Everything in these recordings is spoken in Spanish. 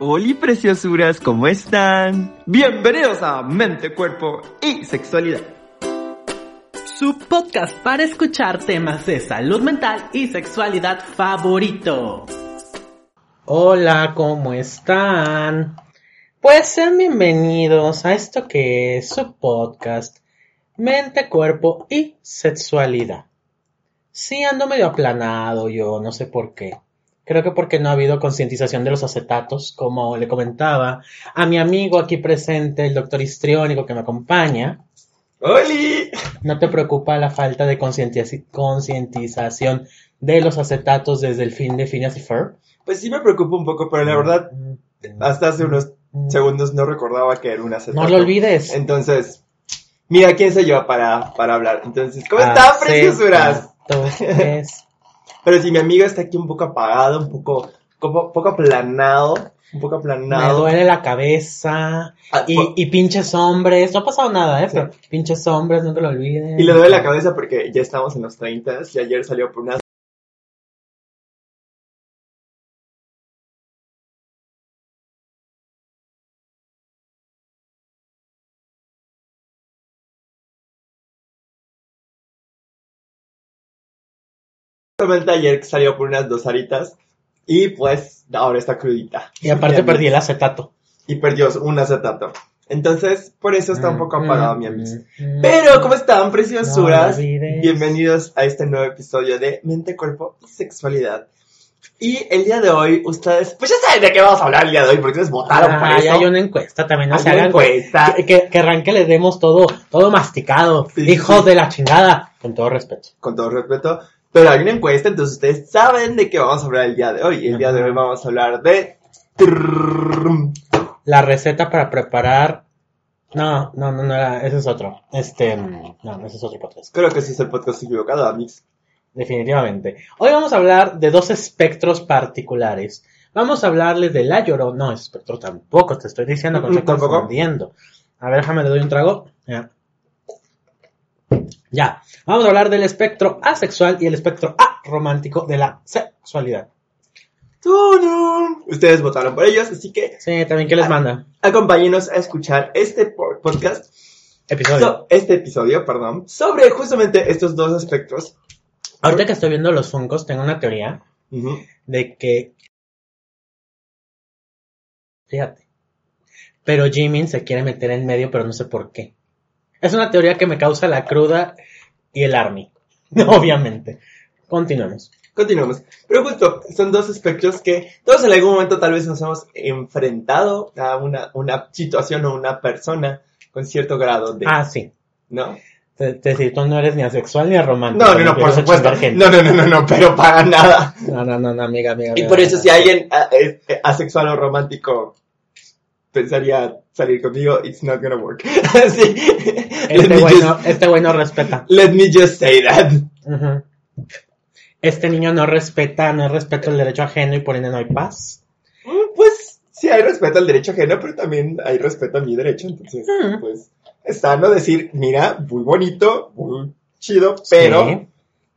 Hola preciosuras, ¿cómo están? Bienvenidos a Mente, Cuerpo y Sexualidad. Su podcast para escuchar temas de salud mental y sexualidad favorito. Hola, ¿cómo están? Pues sean bienvenidos a esto que es su podcast Mente, Cuerpo y Sexualidad. Sí, ando medio aplanado yo, no sé por qué. Creo que porque no ha habido concientización de los acetatos, como le comentaba a mi amigo aquí presente, el doctor histriónico que me acompaña. ¡Holi! ¿No te preocupa la falta de concientiz- concientización de los acetatos desde el fin de Phineas y Ferb? Pues sí me preocupa un poco, pero la verdad, hasta hace unos Mm. segundos no recordaba que era un acetato. No lo olvides. Entonces, mira quién soy yo para, para hablar. Entonces, ¿cómo están, preciosuras? Pero si mi amigo está aquí un poco apagado, un poco, como, poco aplanado, un poco Me aplanado. duele la cabeza. Ah, Y, po- y pinches hombres. No ha pasado nada, ¿eh? Sí. Pero pinches hombres, no te lo olvides. Y le duele la cabeza porque ya estamos en los 30 y ayer salió por unas Justamente ayer que salió por unas dos aritas y pues ahora está crudita. Y aparte perdí el acetato. Y perdió un acetato. Entonces, por eso está un poco apagado mi amigo. Mm, Pero, ¿cómo están, preciosuras? No. Bienvenidos a este nuevo episodio de Mente, Cuerpo y Sexualidad. Y el día de hoy, ustedes, pues ya saben de qué vamos a hablar el día de hoy, porque ustedes votaron por Ah, eso. ya hay una encuesta también. No Hay se una hagan encuesta. Que, que, querrán que les demos todo, todo masticado. Sí, Hijos sí. de la chingada. Con todo respeto. Con todo respeto. Pero hay una encuesta, entonces ustedes saben de qué vamos a hablar el día de hoy. El día de hoy vamos a hablar de... La receta para preparar. No, no, no, no ese es otro. Este, no, ese es otro podcast. Creo que ese es el podcast equivocado, Amix. Definitivamente. Hoy vamos a hablar de dos espectros particulares. Vamos a hablarles de la llorona. No, espectro tampoco, te estoy diciendo Mm, estoy confundiendo. A ver, déjame, le doy un trago. Ya. Ya. Vamos a hablar del espectro asexual y el espectro aromántico de la sexualidad. Ustedes votaron por ellos, así que Sí, también, ¿qué les manda? acompáñenos a escuchar este po- podcast Episodio. So- este episodio, perdón, sobre justamente estos dos aspectos. Ahorita que estoy viendo los funcos, tengo una teoría de que. Fíjate. Pero Jimin se quiere meter en medio, pero no sé por qué. Es una teoría que me causa la cruda y el army. Obviamente. Continuemos. Continuamos. Pero justo, son dos aspectos que todos en algún momento tal vez nos hemos enfrentado a una, una situación o una persona con cierto grado de... Ah, sí. ¿No? Te, te decir, tú no eres ni asexual ni aromántico. No, no, no, por supuesto. No, no, no, no, no, pero para nada. No, no, no, no, amiga, amiga. Y amiga, por eso amiga. si alguien ah, es, eh, asexual o romántico pensaría salir conmigo, it's not gonna work. Este me güey just, no, este no respeta. let me just say that. Ujú. Este niño no respeta, no respeta el derecho ajeno y por ende no hay paz. Mm, Pues sí hay respeto al derecho ajeno, pero también hay respeto a mi derecho, entonces, Mm. pues, es sano decir, mira, muy bonito, muy chido, pero Sí.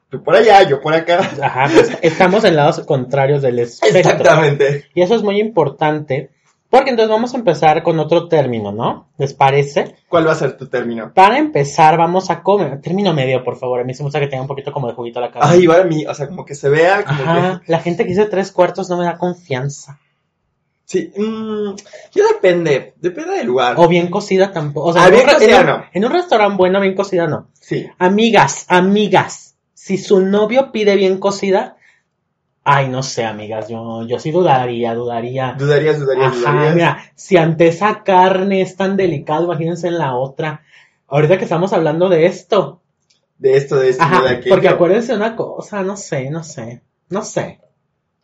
tú por allá, yo por acá. Ajá, pues, estamos en lados contrarios del espectro. Exactamente. Y eso es muy importante, porque entonces vamos a empezar con otro término, ¿no? ¿Les parece? ¿Cuál va a ser tu término? Para empezar, vamos a comer. Término medio, por favor. A mí se me gusta que tenga un poquito como de juguito la cabeza. Ay, igual a mí, o sea, como que se vea, como Ajá, que... la gente que dice tres cuartos no me da confianza. Sí, mm, yo depende, depende del lugar. O bien cocida tampoco. O sea, Ah, en, bien un, cocida en un- no. en un restaurante bueno, bien cocida no. Sí. Amigas, amigas, si su novio pide bien cocida, ay, no sé, amigas, yo, yo sí dudaría, dudaría. Dudarías, dudarías, Ajá, dudarías. mira, si ante esa carne es tan delicado, imagínense en la otra. Ahorita que estamos hablando de esto. De esto, de esto, Ajá, de aquello. porque acuérdense una cosa, no sé, no sé, no sé.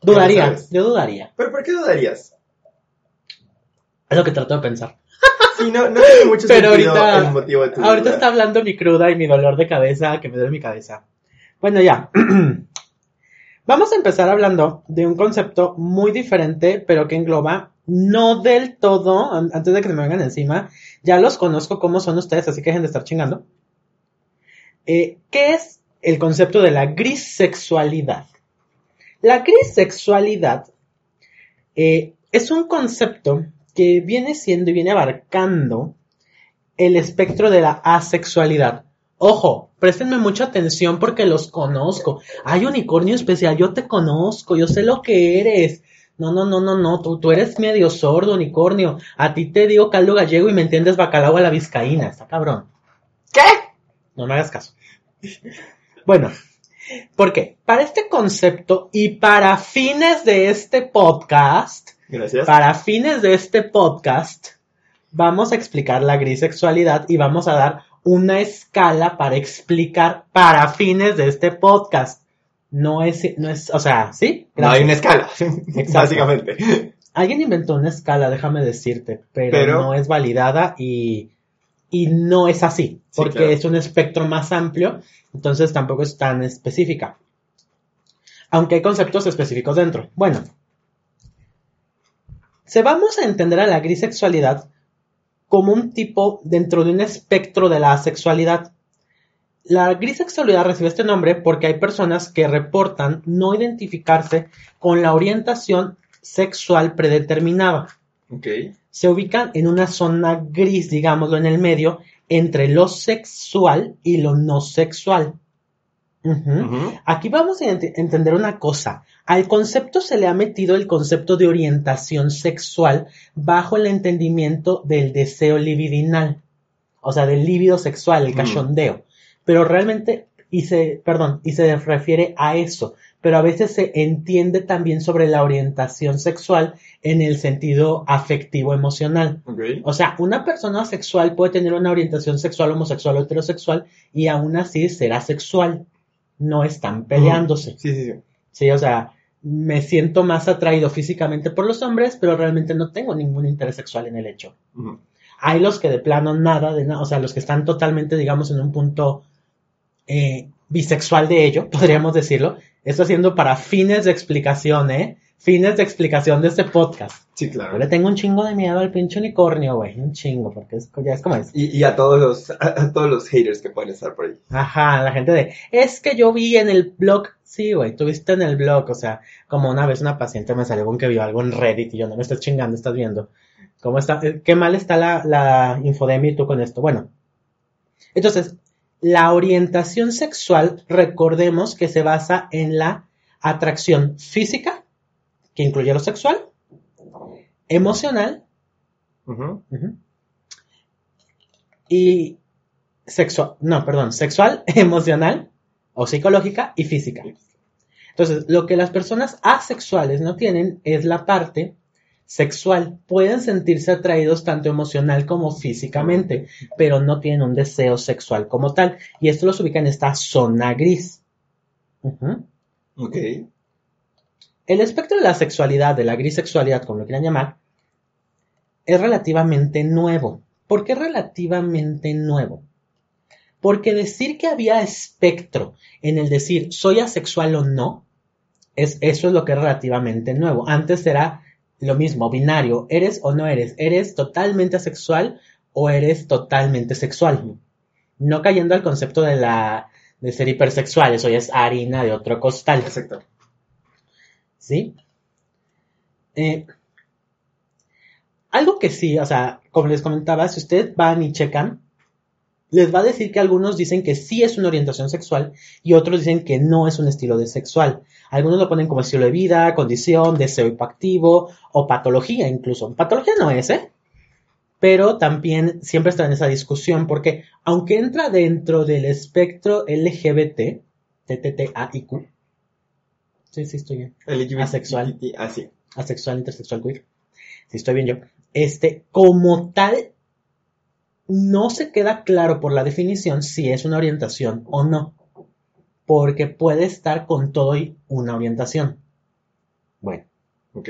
Dudaría, yo dudaría. ¿Pero por qué dudarías? Es lo que trato de pensar. Sí, no, no tiene mucho Pero sentido ahorita- el motivo de tu Ahorita duda. está hablando mi cruda y mi dolor de cabeza, que me duele mi cabeza. Bueno, ya. Vamos a empezar hablando de un concepto muy diferente, pero que engloba no del todo, an- antes de que me vengan encima, ya los conozco cómo son ustedes, así que dejen de estar chingando. Eh, ¿Qué es el concepto de la grisexualidad? La grisexualidad eh, es un concepto que viene siendo y viene abarcando el espectro de la asexualidad. Ojo, préstenme mucha atención porque los conozco. Hay unicornio especial, yo te conozco, yo sé lo que eres. No, no, no, no, no, tú, tú eres medio sordo, unicornio. A ti te digo caldo gallego y me entiendes bacalao a la vizcaína, está cabrón. ¿Qué? No me hagas caso. Bueno, ¿por qué? Para este concepto y para fines de este podcast, Gracias. para fines de este podcast, vamos a explicar la grisexualidad y vamos a dar una escala para explicar para fines de este podcast. No es, no es, o sea, ¿sí? No hay una escala, básicamente. Alguien inventó una escala, déjame decirte, pero, Pero- no es validada y, y no es así, Sí, porque claro. es un espectro más amplio, entonces tampoco es tan específica. Aunque hay conceptos específicos dentro. Bueno, se vamos a entender a la grisexualidad como un tipo dentro de un espectro de la asexualidad. La grisexualidad recibe este nombre porque hay personas que reportan no identificarse con la orientación sexual predeterminada. Ok. Se ubican en una zona gris, digámoslo, en el medio, entre lo sexual y lo no sexual. Aquí vamos a ent- entender una cosa. Al concepto se le ha metido el concepto de orientación sexual bajo el entendimiento del deseo libidinal. O sea, del líbido sexual, el cachondeo. Pero realmente, y se, perdón, y se refiere a eso. Pero a veces se entiende también sobre la orientación sexual en el sentido afectivo emocional. O sea, una persona sexual puede tener una orientación sexual, homosexual o heterosexual y aún así será sexual. No están peleándose. Sí, sí, sí. Sí, o sea, me siento más atraído físicamente por los hombres, pero realmente no tengo ningún interés sexual en el hecho. Hay los que de plano nada de nada, o sea, los que están totalmente, digamos, en un punto eh, bisexual de ello, podríamos decirlo. Esto haciendo para fines de explicación, ¿eh? Fines de explicación de este podcast. Sí, Yo claro. le tengo un chingo de miedo al pinche unicornio, güey. Un chingo, porque es, ya es como es. Y, y a todos los a, a todos los haters que pueden estar por ahí. Ajá, la gente de, es que yo vi en el blog, sí, güey, tuviste en el blog, o sea, como una vez una paciente me salió con que vio algo en Reddit y yo no me estás chingando, estás viendo. ¿Cómo está? eh, ¿Qué mal está la, la infodemia y tú con esto? Bueno, entonces, la orientación sexual, recordemos que se basa en la atracción física, que incluye lo sexual, emocional. Y sexual, no, perdón, sexual, emocional o psicológica y física. Entonces, lo que las personas asexuales no tienen es la parte sexual. Pueden sentirse atraídos tanto emocional como físicamente, pero no tienen un deseo sexual como tal. Y esto los ubica en esta zona gris. Ujú. Ok. El espectro de la sexualidad, de la grisexualidad, como lo quieran llamar, es relativamente nuevo. ¿Por qué relativamente nuevo? Porque decir que había espectro en el decir soy asexual o no, es, eso es lo que es relativamente nuevo. Antes era lo mismo, binario, eres o no eres, eres totalmente asexual o eres totalmente sexual. No cayendo al concepto de la de ser hipersexual, eso ya es harina de otro costal. Exacto. ¿Sí? Eh, algo que sí, o sea, como les comentaba, si ustedes van y checan, les va a decir que algunos dicen que sí es una orientación sexual y otros dicen que no es un estilo de sexual. Algunos lo ponen como estilo de vida, condición, deseo hipoactivo o patología incluso. Patología no es, ¿eh? Pero también siempre está en esa discusión porque aunque entra dentro del espectro LGBT, TTTAIQ, sí, sí, estoy bien LGBT. Asexual. Ah, sí. asexual, intersexual, queer. Si estoy bien yo. Este, como tal, no se queda claro por la definición si es una orientación o no. Porque puede estar con todo y una orientación. Bueno, Ok.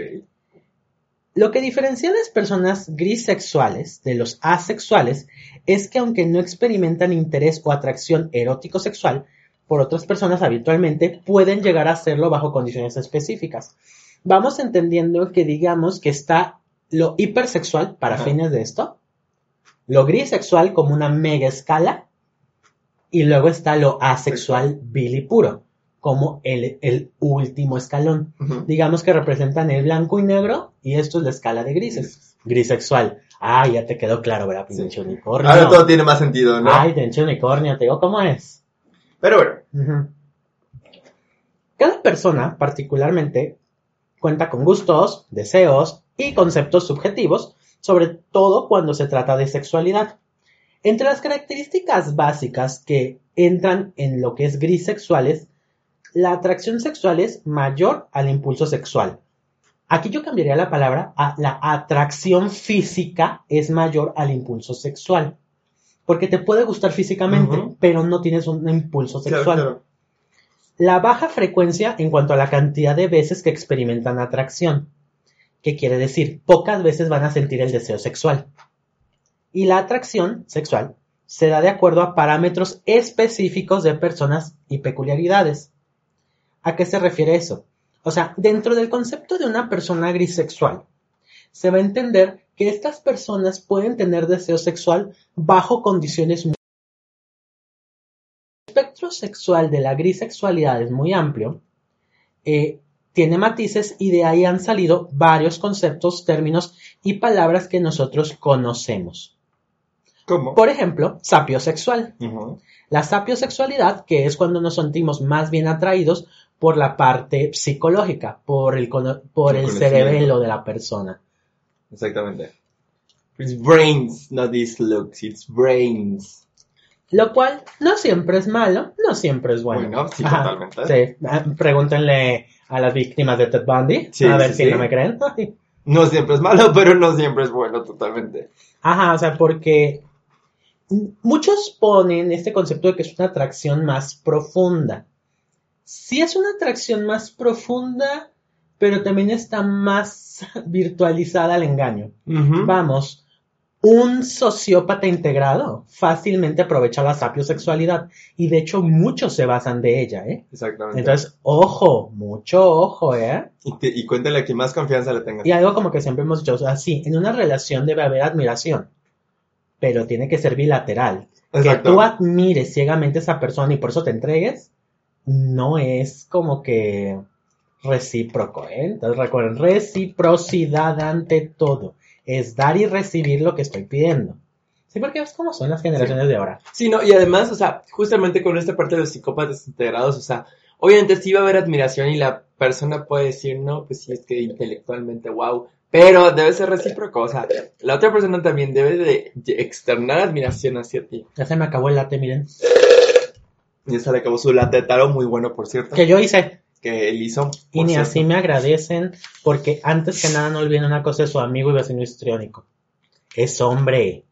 Lo que diferencia a las personas grisexuales de los asexuales es que aunque no experimentan interés o atracción erótico-sexual por otras personas habitualmente, pueden llegar a hacerlo bajo condiciones específicas. Vamos entendiendo que digamos que está lo hipersexual para Ajá. fines de esto, lo grisexual como una mega escala y luego está lo asexual vil y puro como el, el último escalón Ujú. digamos que representan el blanco y negro y esto es la escala de grises. Grisexual. Ah, ya te quedó claro, ¿verdad? Sí. Pinche unicornio. Ahora todo tiene más sentido, ¿no? Ay, pinche unicornio, te digo cómo es. Pero bueno. Cada persona, particularmente, cuenta con gustos, deseos y conceptos subjetivos, sobre todo cuando se trata de sexualidad. Entre las características básicas que entran en lo que es grisexuales, la atracción sexual es mayor al impulso sexual. Aquí yo cambiaría la palabra a la atracción física es mayor al impulso sexual. Porque te puede gustar físicamente, pero no tienes un impulso claro, sexual. claro. La baja frecuencia en cuanto a la cantidad de veces que experimentan atracción. ¿Qué quiere decir? Pocas veces van a sentir el deseo sexual. Y la atracción sexual se da de acuerdo a parámetros específicos de personas y peculiaridades. ¿A qué se refiere eso? O sea, dentro del concepto de una persona grisexual, se va a entender que estas personas pueden tener deseo sexual bajo condiciones muy... El espectro sexual de la grisexualidad es muy amplio, eh, tiene matices y de ahí han salido varios conceptos, términos y palabras que nosotros conocemos. ¿Cómo? Por ejemplo, sapiosexual. Ujú. La sapiosexualidad, que es cuando nos sentimos más bien atraídos por la parte psicológica, por el, por El cerebelo de la persona. Exactamente. It's brains, not these looks, it's brains. Lo cual no siempre es malo, no siempre es bueno. Bueno, sí, Ajá, totalmente. sí. Ah, Pregúntenle a las víctimas de Ted Bundy, Sí, a ver sí, si no me creen. No siempre es malo, pero no siempre es bueno, totalmente. Ajá, o sea, porque muchos ponen este concepto de que es una atracción más profunda. Sí es una atracción más profunda, pero también está más virtualizada al engaño. Vamos, un sociópata integrado fácilmente aprovecha la sapiosexualidad y de hecho muchos se basan de ella, ¿eh? Exactamente. Entonces, ojo, mucho ojo, ¿eh? y, te- y cuéntale a quien más confianza le tengas. Y algo como que siempre hemos dicho, o sea, sí, en una relación debe haber admiración, pero tiene que ser bilateral. Que tú admires ciegamente a esa persona y por eso te entregues, no es como que recíproco, ¿eh? Entonces recuerden, reciprocidad ante todo. Es dar y recibir lo que estoy pidiendo. Sí, porque es como son las generaciones de ahora. Sí, no, y además, o sea, justamente con esta parte de los psicópatas integrados, o sea, obviamente sí va a haber admiración y la persona puede decir, no, pues sí, es que intelectualmente, wow, pero debe ser recíproco, o sea, la otra persona también debe de externar admiración hacia ti. Ya se me acabó el latte, miren. Y esa le acabó su latte de taro, muy bueno, por cierto, Que yo hice. Que él hizo. Y ni así me agradecen, porque antes que nada no olviden una cosa de su amigo y vecino histriónico. Es hombre.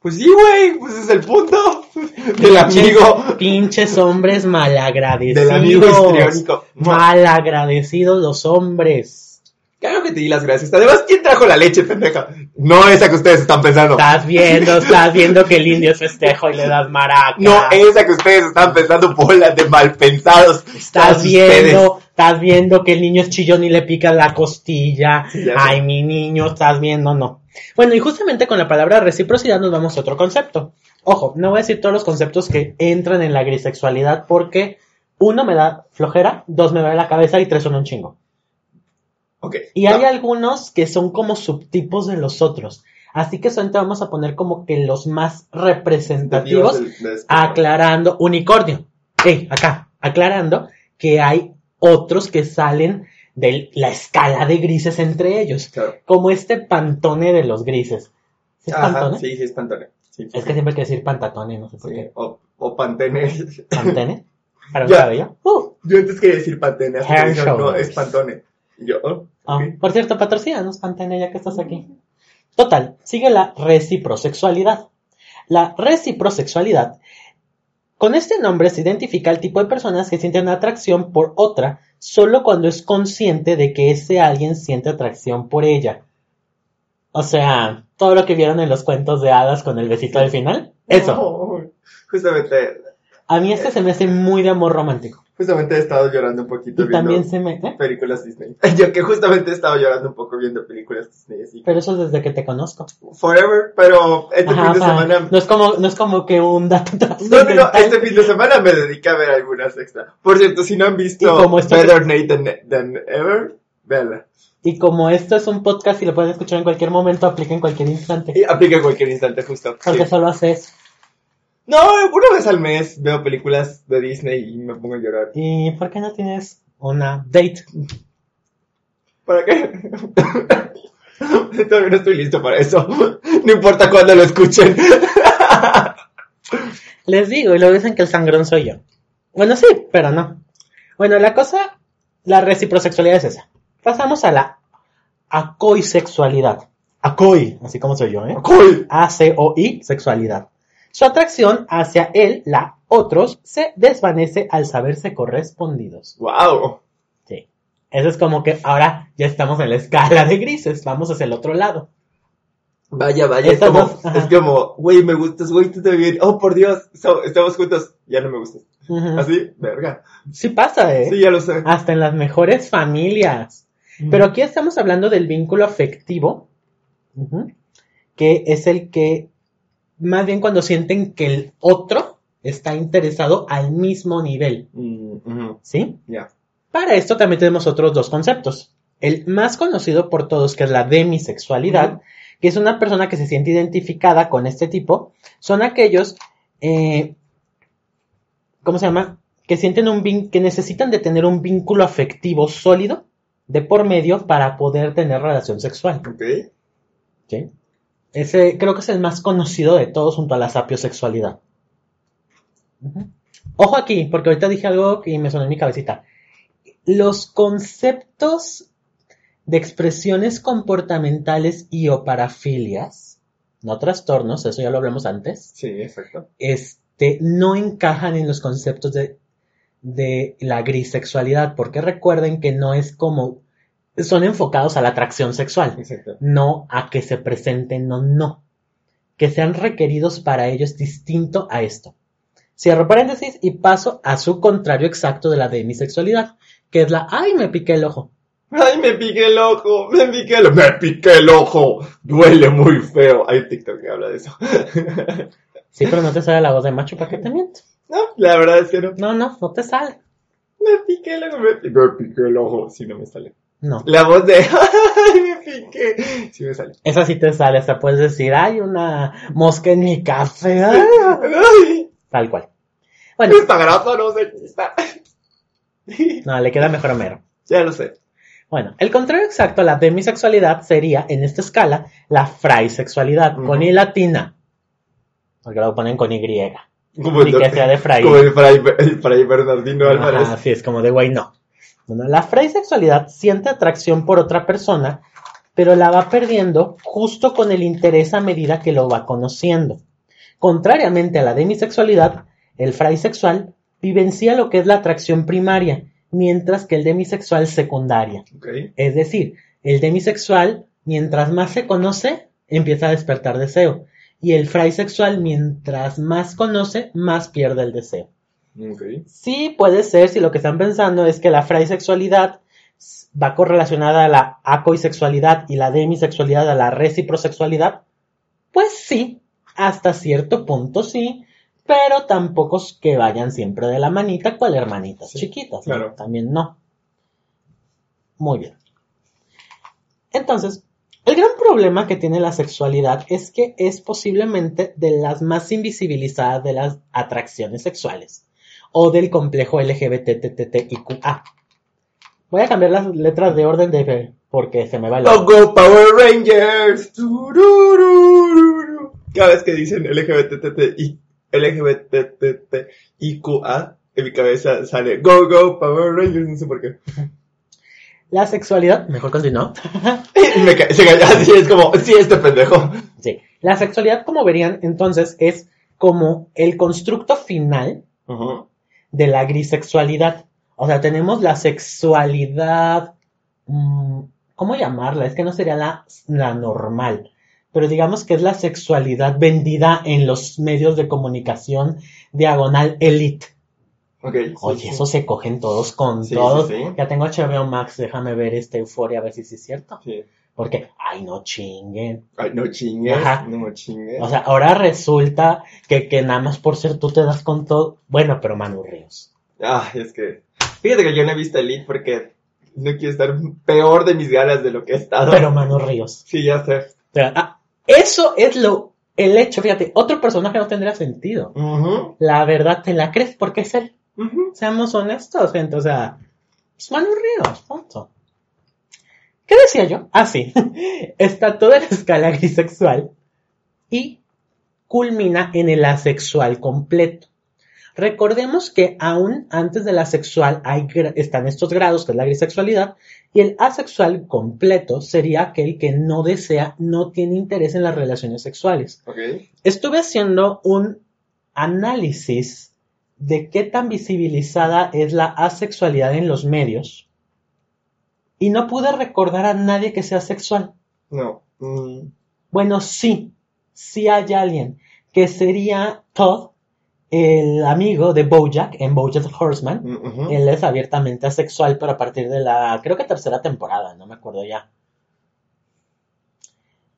Pues sí, güey, pues es el punto del amigo, Pinches hombres malagradecidos. del amigo histriónico. Malagradecidos los hombres. Claro que te di las gracias. Además, ¿quién trajo la leche, pendeja? No esa que ustedes están pensando. Estás viendo, estás viendo que el indio es festejo y le das maraca. No esa que ustedes están pensando, bola de malpensados. Estás viendo, estás viendo que el niño es chillón y le pica la costilla. Sí. Ay, mi niño, estás viendo, no. Bueno, y justamente con la palabra reciprocidad nos vamos a otro concepto. Ojo, no voy a decir todos los conceptos que entran en la grisexualidad porque uno me da flojera, dos me da la cabeza y tres son un chingo. Y hay algunos que son como subtipos de los otros. Así que solamente vamos a poner como que los más representativos Del- del- aclarando, unicornio, Ey, acá, aclarando que hay otros que salen de la escala de grises entre ellos, Claro. como este pantone de los grises. ¿Sí es Ajá, pantone? sí, sí, es pantone. Sí, sí, Es que siempre hay que decir pantatone, no sé por sí. qué. O, o pantene. ¿Pantene? ¿Para un cabello? Uh, Yo antes quería decir pantene, hasta que Hair dijeron, no, es pantone. Yo, oh, ah. Por cierto, patrocínanos, Pantene, ya que estás aquí. Total, sigue la reciprosexualidad. La reciprosexualidad Con este nombre se identifica el tipo de personas que sienten atracción por otra solo cuando es consciente de que ese alguien siente atracción por ella. O sea, todo lo que vieron en los cuentos de hadas con el besito al final. Eso. Oh, justamente, A mí este se me hace muy de amor romántico. Justamente he estado llorando un poquito Y viendo también se me... películas Disney. Yo que justamente he estado llorando un poco viendo películas Disney. Así. Pero eso es desde que te conozco. Forever, pero este Ajá, fin de semana... no es como, no es como que un dato No, no, no, este fin de semana me dediqué a ver algunas extra. Por cierto, si no han visto como esto- Better Nate than, than Ever, véanla. Y como esto es un podcast y lo puedes escuchar en cualquier momento, aplica en cualquier instante. Y aplica en cualquier instante, justo. Porque Sí. solo hace eso. No, una vez al mes veo películas de Disney y me pongo a llorar. ¿Y por qué no tienes una date? ¿Para qué? Todavía no estoy listo para eso. No importa cuándo lo escuchen. Les digo, y luego dicen que el sangrón soy yo. Bueno, sí, pero no. Bueno, la cosa, la reciprosexualidad es esa. Pasamos a la acoisexualidad. Acoi, así como soy yo, ¿eh? Cool. A-C-O-I, sexualidad. Su atracción hacia él, la otros, se desvanece al saberse correspondidos. Wow. Sí. Eso es como que ahora ya estamos en la escala de grises, vamos hacia el otro lado. Vaya, vaya, es Estas como, dos, ajá. es como, güey, me gustas, güey, tú también. Oh, por Dios, so- estamos juntos. Ya no me gustas. Así, verga. Sí pasa, ¿eh? Sí, ya lo sé. Hasta en las mejores familias. Pero aquí estamos hablando del vínculo afectivo, que es el que, más bien cuando sienten que el otro está interesado al mismo nivel, Mm, ¿sí? Ya. Para esto también tenemos otros dos conceptos. El más conocido por todos, que es la demisexualidad, que es una persona que se siente identificada con este tipo, son aquellos, eh, ¿cómo se llama? Que sienten un vin- que necesitan de tener un vínculo afectivo sólido de por medio para poder tener relación sexual. Ok. ¿sí? Ese creo que es el más conocido de todos junto a la sapiosexualidad. Ojo aquí, porque ahorita dije algo que me sonó en mi cabecita. Los conceptos de expresiones comportamentales y o parafilias, no trastornos, eso ya lo hablamos antes, Sí, exacto. este, no encajan en los conceptos de, de la grisexualidad, porque recuerden que no es como, son enfocados a la atracción sexual Exacto. no a que se presenten o no. Que sean requeridos para ello es distinto a esto. Cierro paréntesis y paso a su contrario exacto de la demisexualidad, que es la, ay, me piqué el ojo. Ay, me piqué el ojo, me piqué el, me piqué el ojo. Duele muy feo. Hay un TikTok que habla de eso. Sí, pero no te sale la voz de macho, ¿para qué te miento? no, la verdad es que no. No, no, no te sale. Me piqué el ojo, me, pi- me piqué el ojo. Si no me sale. No. La voz de, ay, piqué. Sí me sale. Esa sí te sale, hasta puedes decir, hay una mosca en mi café. ah, Ay, Tal cual. Bueno, esta grasa no se quita. no, le queda mejor a Homero. Ya lo sé. Bueno, el contrario exacto a la demisexualidad sería, en esta escala, la fraisexualidad, Ujú. con I latina. Porque lo ponen con Y. Como Ni que sea de fray. Como el fray, el fray Bernardino Álvarez. Sí, es como de güey, no. Bueno, la fraisexualidad siente atracción por otra persona, pero la va perdiendo justo con el interés a medida que lo va conociendo. Contrariamente a la demisexualidad, el fraisexual vivencia lo que es la atracción primaria, mientras que el demisexual secundaria. Es decir, el demisexual, mientras más se conoce, empieza a despertar deseo. Y el fraisexual, mientras más conoce, más pierde el deseo. Sí, puede ser si lo que están pensando es que la fraisexualidad va correlacionada a la acoisexualidad y la demisexualidad a la reciprosexualidad. Pues sí, hasta cierto punto sí, pero tampoco es que vayan siempre de la manita cual hermanitas Sí, chiquitas. ¿no? claro. También no. Muy bien. Entonces, el gran problema que tiene la sexualidad es que es posiblemente de las más invisibilizadas de las atracciones sexuales o del complejo LGBTTTIQA. Voy a cambiar las letras de orden de porque se me va el Go Go Power Rangers. Cada vez que dicen LGBTT y LGBTTIQA, en mi cabeza sale Go Go Power Rangers, no sé por qué. La sexualidad, mejor continuó. Me se así, es como, sí, este pendejo. Sí. La sexualidad, como verían, entonces, es como el constructo final Ujú. De la grisexualidad. O sea, tenemos la sexualidad, mm, ¿cómo llamarla? Es que no sería la, la normal, pero digamos que es la sexualidad vendida en los medios de comunicación diagonal elite. Ok. sí, Oye, sí. eso se cogen todos con Sí, todos. Ya tengo HBO Max, déjame ver esta euforia a ver si es cierto. Sí. Porque, ay, no chinguen. Ay, no chingues, Ajá. no chingues. O sea, ahora resulta que, que nada más por ser tú te das con todo. Bueno, pero Manu Ríos. Ah, es que. Fíjate que yo no he visto Elite porque no quiero estar peor de mis ganas de lo que he estado. Pero Manu Ríos. Sí, ya sé. Ah, eso es lo, el hecho, fíjate, otro personaje no tendría sentido. La verdad te la crees porque es él. Seamos honestos, gente, o sea, es Manu Ríos, punto. ¿Qué decía yo? Ah, sí. Está toda la escala grisexual y culmina en el asexual completo. Recordemos que aún antes de la sexual hay, están estos grados, que es la grisexualidad, y el asexual completo sería aquel que no desea, no tiene interés en las relaciones sexuales. Estuve haciendo un análisis de qué tan visibilizada es la asexualidad en los medios y no pude recordar a nadie que sea sexual. No. mm, Bueno, sí, sí hay alguien que sería Todd, el amigo de Bojack en Bojack Horseman. mm. Él es abiertamente asexual, pero a partir de la, creo que tercera temporada, no me acuerdo ya.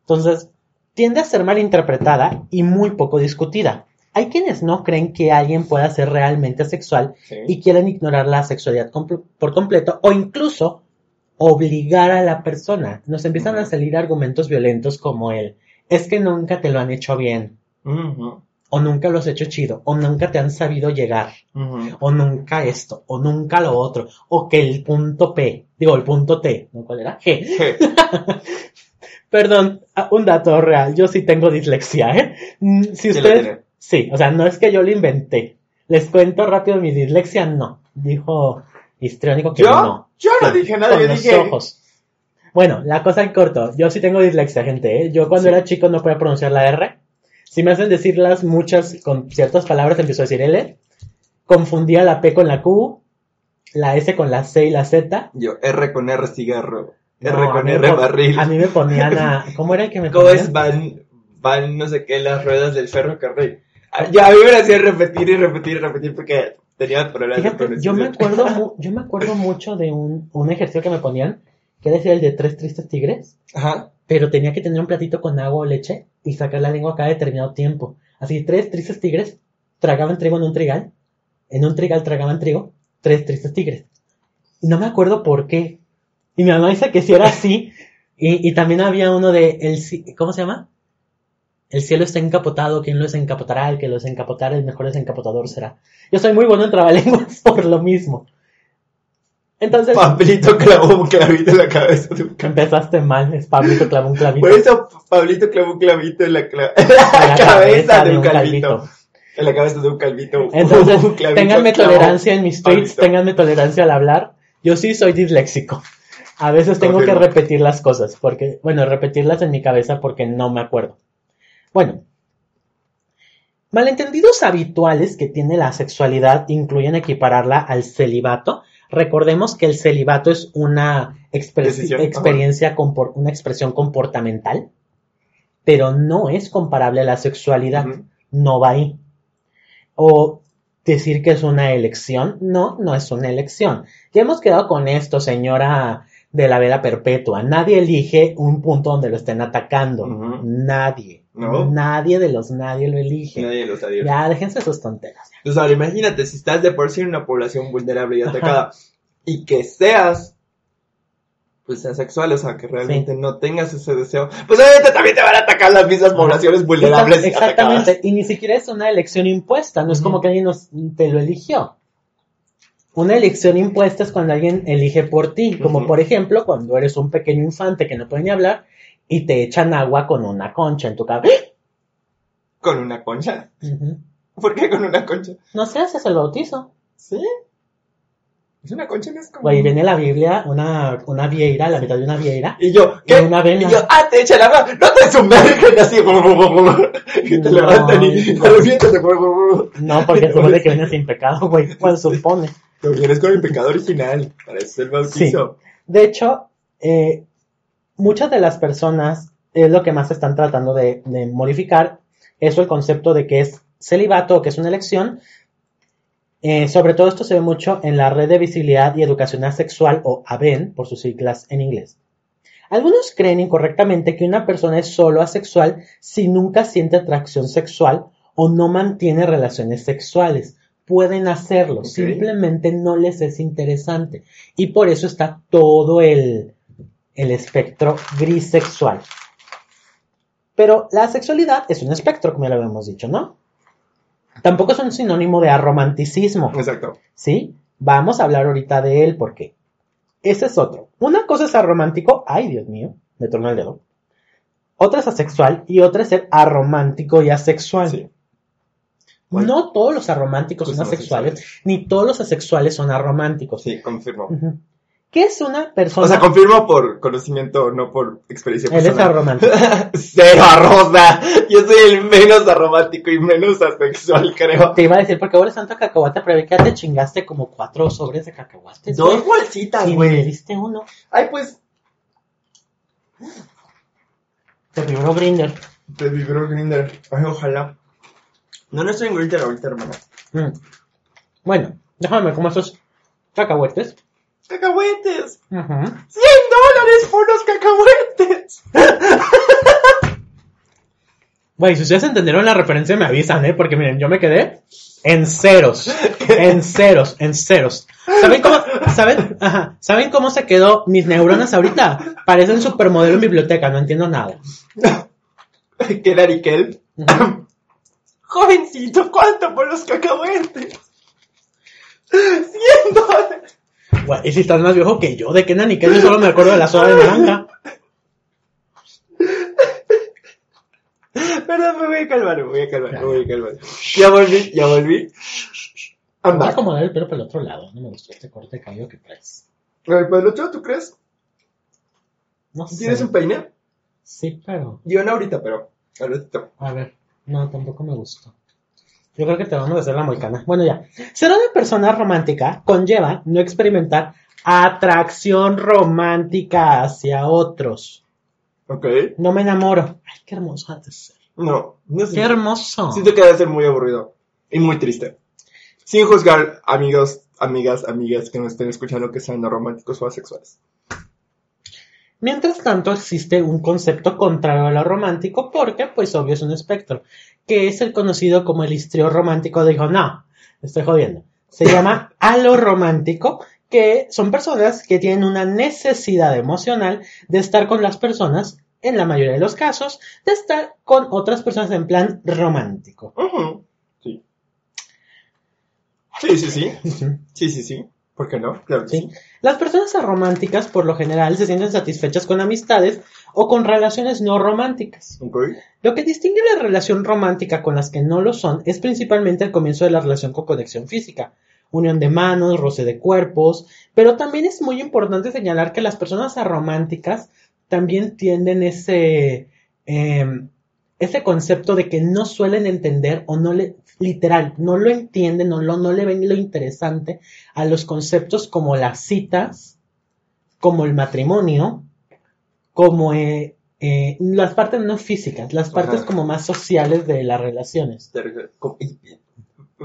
Entonces, tiende a ser malinterpretada y muy poco discutida. Hay quienes no creen que alguien pueda ser realmente asexual Sí. y quieren ignorar la sexualidad por completo o incluso obligar a la persona. Nos empiezan a salir argumentos violentos como el, es que nunca te lo han hecho bien, o nunca lo has hecho chido, o nunca te han sabido llegar o nunca esto, o nunca lo otro, o que el punto P, digo el punto T, ¿no? ¿Cuál era? G. Perdón, ah, un dato real, yo sí tengo dislexia, ¿eh? Mm, Si tiene. sí, o sea, no es que yo lo inventé. Les cuento rápido mi dislexia, no. Dijo histriónico que ¿Yo? no. Yo no Sí, dije nada, con yo los dije. ojos. Bueno, la cosa en corto, yo sí tengo dislexia, gente, ¿eh? Yo cuando Sí. era chico no podía pronunciar la R. Si me hacen decirlas muchas con ciertas palabras, empiezo a decir L. Confundía la P con la Q, la S con la C y la Z. Yo, R con R cigarro. R No, con R barril. A mí me ponían a... ¿Cómo era el que me ¿Cómo ponían? es van, van no sé qué las ruedas del ferrocarril? Ah, Ya a mí me hacían repetir y repetir y repetir porque tenía problemas de yo me acuerdo, yo me acuerdo mucho de un, un ejercicio que me ponían, que decía el de tres tristes tigres, Ajá. pero tenía que tener un platito con agua o leche y sacar la lengua cada determinado tiempo. Así, tres tristes tigres tragaban trigo en un trigal, en un trigal tragaban trigo, tres tristes tigres. Y no me acuerdo por qué. Y mi mamá dice que si era así, y, y también había uno de, el, ¿cómo se llama? El cielo está encapotado, ¿quién lo desencapotará? El que lo desencapotara, el mejor desencapotador será. Yo soy muy bueno en trabalenguas por lo mismo. Entonces, Pablito clavó un clavito en la cabeza de un empezaste mal, es Pablito clavó un clavito. Por eso Pablito clavó un clavito en la, cla- en la cabeza de un calvito. calvito. En la cabeza de un calvito. Entonces, Un clavito ténganme clavó tolerancia en mis tweets, Pablito. ténganme tolerancia al hablar. Yo sí soy disléxico. A veces tengo que repetir las cosas, porque, bueno, repetirlas en mi cabeza porque no me acuerdo. Bueno, malentendidos habituales que tiene la sexualidad incluyen equipararla al celibato. Recordemos que el celibato es una Decisión, experiencia, compor- una expresión comportamental, pero no es comparable a la sexualidad no va ahí. O decir que es una elección, no, no es una elección. Ya hemos quedado con esto, señora de la vela perpetua. Nadie elige un punto donde lo estén atacando. Nadie. No. Nadie de los nadie lo elige. Nadie lo sabía. Ya, déjense sus tonteras. Entonces, ahora imagínate, si estás de por sí en una población vulnerable y atacada, y que seas, pues, asexual, o sea, que realmente no tengas ese deseo, pues obviamente también te van a atacar las mismas poblaciones vulnerables y Exactamente. Y ni siquiera es una elección impuesta. No es como que alguien nos- te lo eligió. Una elección impuesta es cuando alguien elige por ti, como por ejemplo cuando eres un pequeño infante que no puede ni hablar y te echan agua con una concha en tu cabeza. Con una concha. Ujú. ¿Por qué con una concha? No sé, haces el bautizo. ¿Sí? Es una concha, no es como. Güey, viene la Biblia, una, una vieira, la mitad de una vieira. Y yo, ¿qué? Y una vena. Y yo, ah, te echa la mano, no te sumergen así, que te No, levantan y no. te. No, porque supone que viene sin pecado, güey. Pues supone. Te vienes con el pecado original, para eso es el bautizo. De hecho, eh, muchas de las personas es lo que más están tratando de, de modificar. Eso el concepto de que es celibato o que es una elección. Eh, sobre todo esto se ve mucho en la red de visibilidad y educacional sexual o ABEN, por sus siglas en inglés. Algunos creen incorrectamente que una persona es solo asexual si nunca siente atracción sexual o no mantiene relaciones sexuales. Pueden hacerlo, simplemente no les es interesante. Y por eso está todo el, el espectro gris sexual. Pero la sexualidad es un espectro, como ya lo habíamos dicho, ¿no? Tampoco es un sinónimo de aromanticismo. Exacto. ¿sí? Vamos a hablar ahorita de él porque ese es otro. Una cosa es aromántico, ay Dios mío, me torno el dedo. Otra es asexual y otra es ser aromántico y asexual. Sí. No todos los arománticos Pues son asexuales, asexuales. ni todos los asexuales son arománticos. Sí, confirmo. ¿Qué es una persona? O sea, confirmo por conocimiento, no por experiencia Él es personal. Cero arroza. Yo soy el menos aromático y menos asexual, creo. Te iba a decir, porque ahora es tanto cacahuate, pero que ya te chingaste como cuatro sobres de cacahuates. Dos güey. bolsitas, Y me güey. diste uno. Ay, pues, Te vibró Grinder. te vibró Grinder. Ay, ojalá. No, no estoy en Grinder ahorita, hermano. Mm. Bueno, déjame cómo esos cacahuetes. ¡Cacahuetes! Ujú. ¡100 dólares por los cacahuetes! Güey, si ustedes entendieron la referencia me avisan, ¿eh? Porque miren, yo me quedé en ceros, en ceros, en ceros. ¿Saben cómo, saben, ajá, ¿saben cómo se quedó mis neuronas ahorita? Parecen supermodelo en biblioteca, no entiendo nada. ¿Qué era Arikel? Ujú. Jovencito, ¿cuánto por los cacahuetes? ¡100 dólares! Y si estás más viejo que yo, ¿de qué naniquel? Yo solo me acuerdo de la soda de naranja. Perdón, me voy a calmar, me voy a calmar, me voy a calmar. Ya volví, ya volví. Voy a Anda. acomodar el pelo por el otro lado, no me gustó este corte de cabello que traes. ¿Para el otro tú crees? No sé. ¿Tienes un peine? Sí, pero, Yo no ahorita, pero ratito. a ver, no, tampoco me gustó. Yo creo que te vamos a hacer la moicana. Bueno, ya. Ser una persona romántica conlleva no experimentar atracción romántica hacia otros. Ok. No me enamoro. Ay, qué hermoso ha de ser. No, no sé. Qué hermoso. Siento que debe ser muy aburrido y muy triste. Sin juzgar amigos, amigas, amigas que nos estén escuchando que sean no románticos o asexuales. Mientras tanto, existe un concepto contrario a lo romántico porque, pues, obvio, es un espectro, que es el conocido como el histrión romántico. Dijo, no, estoy jodiendo. Se llama aloromántico, que son personas que tienen una necesidad emocional de estar con las personas, en la mayoría de los casos, de estar con otras personas en plan romántico. Sí. Sí, sí, sí. Sí, sí, sí. ¿Por qué no? Claro que Sí. sí. Las personas arománticas, por lo general, se sienten satisfechas con amistades o con relaciones no románticas. Lo que distingue la relación romántica con las que no lo son es principalmente el comienzo de la relación con conexión física, unión de manos, roce de cuerpos, pero también es muy importante señalar que las personas arománticas también tienden ese, em, ese concepto de que no suelen entender o no le, literal, no lo entienden o lo- no le ven lo interesante a los conceptos como las citas, como el matrimonio, como eh, eh, las partes no físicas, las partes Ajá. como más sociales de las relaciones. ¿cómo? Y- y-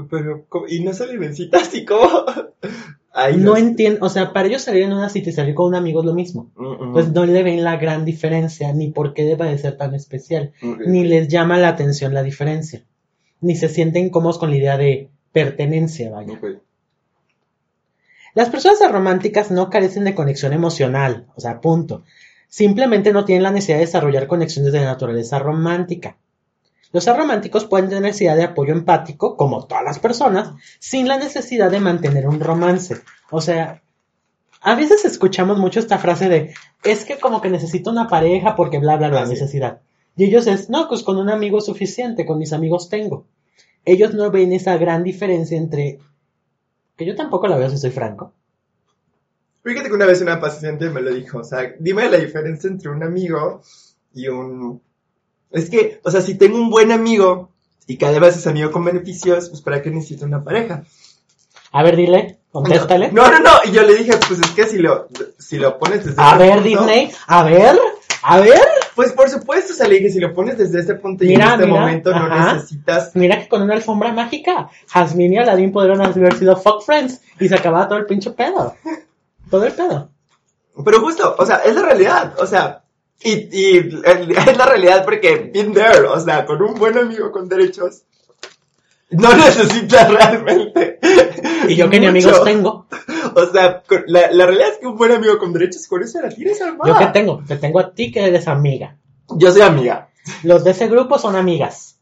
Pero, ¿cómo? ¿y no sale vencita así como? Ay, No sé. entiendo, o sea, para ellos salir en una cita y salir con un amigo es lo mismo. Mm. Pues no le ven la gran diferencia, ni por qué deba de ser tan especial, ni les llama la atención la diferencia, ni se sienten cómodos con la idea de pertenencia, vaya. Las personas románticas no carecen de conexión emocional, o sea, punto. Simplemente no tienen la necesidad de desarrollar conexiones de naturaleza romántica. Los arománticos pueden tener necesidad de apoyo empático, como todas las personas, sin la necesidad de mantener un romance. O sea, a veces escuchamos mucho esta frase de, es que como que necesito una pareja porque bla, bla, bla, Ah, sí. necesidad. Y ellos es, no, pues con un amigo es suficiente, con mis amigos tengo. Ellos no ven esa gran diferencia entre, que yo tampoco la veo si soy franco, Fíjate que una vez una paciente me lo dijo, o sea, dime la diferencia entre un amigo y un... Es que, o sea, si tengo un buen amigo y cada vez es amigo con beneficios, pues ¿para qué necesito una pareja? A ver, dile, contéstale. No, no, no, y yo le dije, pues es que si lo, si lo pones desde A ver, punto- Disney, a ver, a ver. Pues por supuesto, o sea, le dije, si lo pones desde ese punto y Mira, en este mira, momento no ajá. necesitas... Mira que con una alfombra mágica, Jasmine y Aladdin podrían haber sido fuck friends y se acababa todo el pinche pedo. Todo el pedo. Pero justo, o sea, es la realidad, o sea, y, y es la realidad porque been there, o sea, con un buen amigo con derechos, no necesitas realmente. Y yo que ni amigos tengo. O sea, la, la realidad es que un buen amigo con derechos, con eso la tienes armada. Yo que tengo, te tengo a ti que eres amiga. Yo soy amiga. Los de ese grupo son amigas.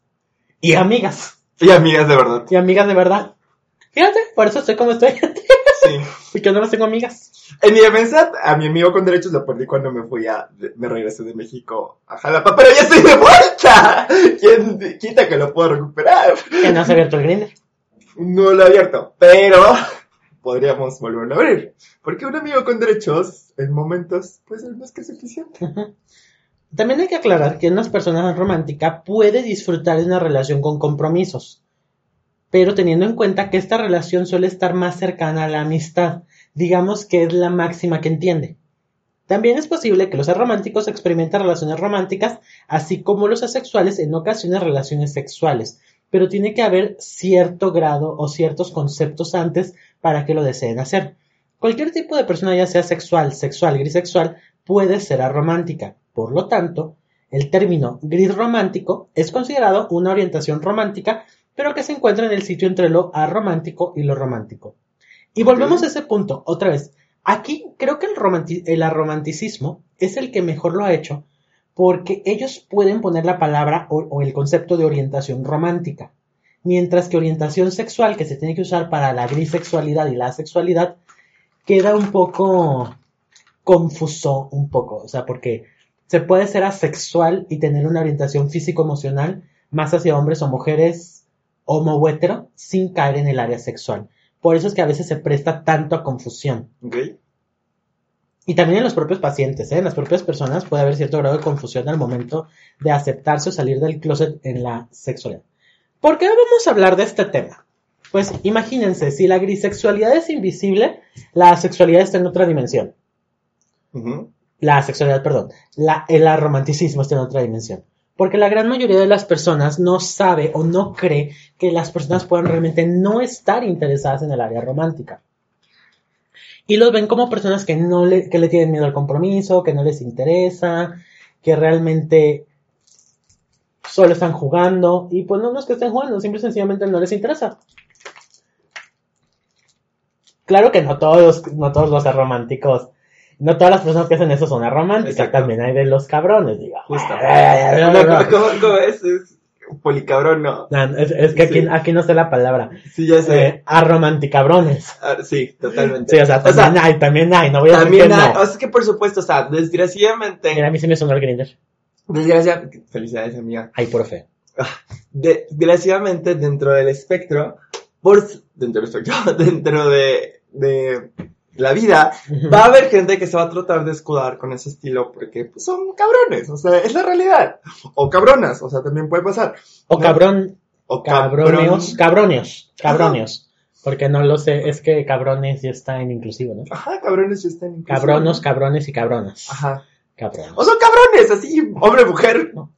Y amigas. Y amigas de verdad. Y amigas de verdad. Fíjate, por eso estoy como estoy. Sí. Porque no las tengo amigas. En mi defensa, a mi amigo con derechos lo perdí cuando me fui a, me regresé de México a Jalapa, pero ya estoy de vuelta. ¿Quién quita que lo puedo recuperar? Que no se ha abierto el grinder. No lo he abierto, pero podríamos volverlo a abrir. Porque un amigo con derechos, en momentos, pues es más que suficiente. También hay que aclarar que una persona romántica puede disfrutar de una relación con compromisos, pero teniendo en cuenta que esta relación suele estar más cercana a la amistad, digamos que es la máxima que entiende. También es posible que los arománticos experimenten relaciones románticas, así como los asexuales en ocasiones relaciones sexuales, pero tiene que haber cierto grado o ciertos conceptos antes para que lo deseen hacer. Cualquier tipo de persona, ya sea sexual, sexual, grisexual, puede ser aromántica. Por lo tanto, el término gris romántico es considerado una orientación romántica, pero que se encuentra en el sitio entre lo aromántico y lo romántico. Y volvemos a ese punto, otra vez. Aquí creo que el, romanti- el aromanticismo es el que mejor lo ha hecho porque ellos pueden poner la palabra o, o el concepto de orientación romántica, mientras que orientación sexual, que se tiene que usar para la grisexualidad y la sexualidad, queda un poco confuso, un poco, o sea, porque se puede ser asexual y tener una orientación físico-emocional más hacia hombres o mujeres homo o hetero sin caer en el área sexual. Por eso es que a veces se presta tanto a confusión. Y también en los propios pacientes, ¿eh? en las propias personas puede haber cierto grado de confusión al momento de aceptarse o salir del closet en la sexualidad. ¿Por qué vamos a hablar de este tema? Pues imagínense, si la grisexualidad es invisible, la sexualidad está en otra dimensión. La sexualidad, perdón. La, el romanticismo está en otra dimensión. Porque la gran mayoría de las personas no sabe o no cree que las personas puedan realmente no estar interesadas en el área romántica. Y los ven como personas que no le, que le tienen miedo al compromiso, que no les interesa, que realmente solo están jugando. Y pues no, no es que estén jugando, simple y sencillamente no les interesa. Claro que no todos, no todos los románticos, no todas las personas que hacen eso son románticas, Exacto. también hay de los cabrones, digo. Justo. No, no, no. ¿Cómo, cómo- es? Es policabrón, no. No, es, es que aquí, Sí. aquí no sé la palabra. Sí, ya sé. Eh, arromanticabrones. Ah, sí, totalmente. Sí, o sea, también hay, también hay, no voy a decir también que hay- no. o sea, es que por supuesto, o sea, desgraciadamente, Mira, a mí se me sonó el grinder. desgraciadamente, felicidades amiga, Ay, por fe. De- desgraciadamente dentro del espectro, por, dentro del espectro, dentro de, de la vida, va a haber gente que se va a tratar de escudar con ese estilo porque pues, son cabrones, o sea, es la realidad. O cabronas, o sea, también puede pasar. O No. cabrón, O cabroneos, cabrón. cabronios, cabronios. Porque no lo sé, es que cabrones ya está en inclusivo, ¿no? Ajá, cabrones ya están incluso. Cabronos, cabrones y cabronas. Ajá. Cabrones. O son cabrones, así, hombre, mujer. No.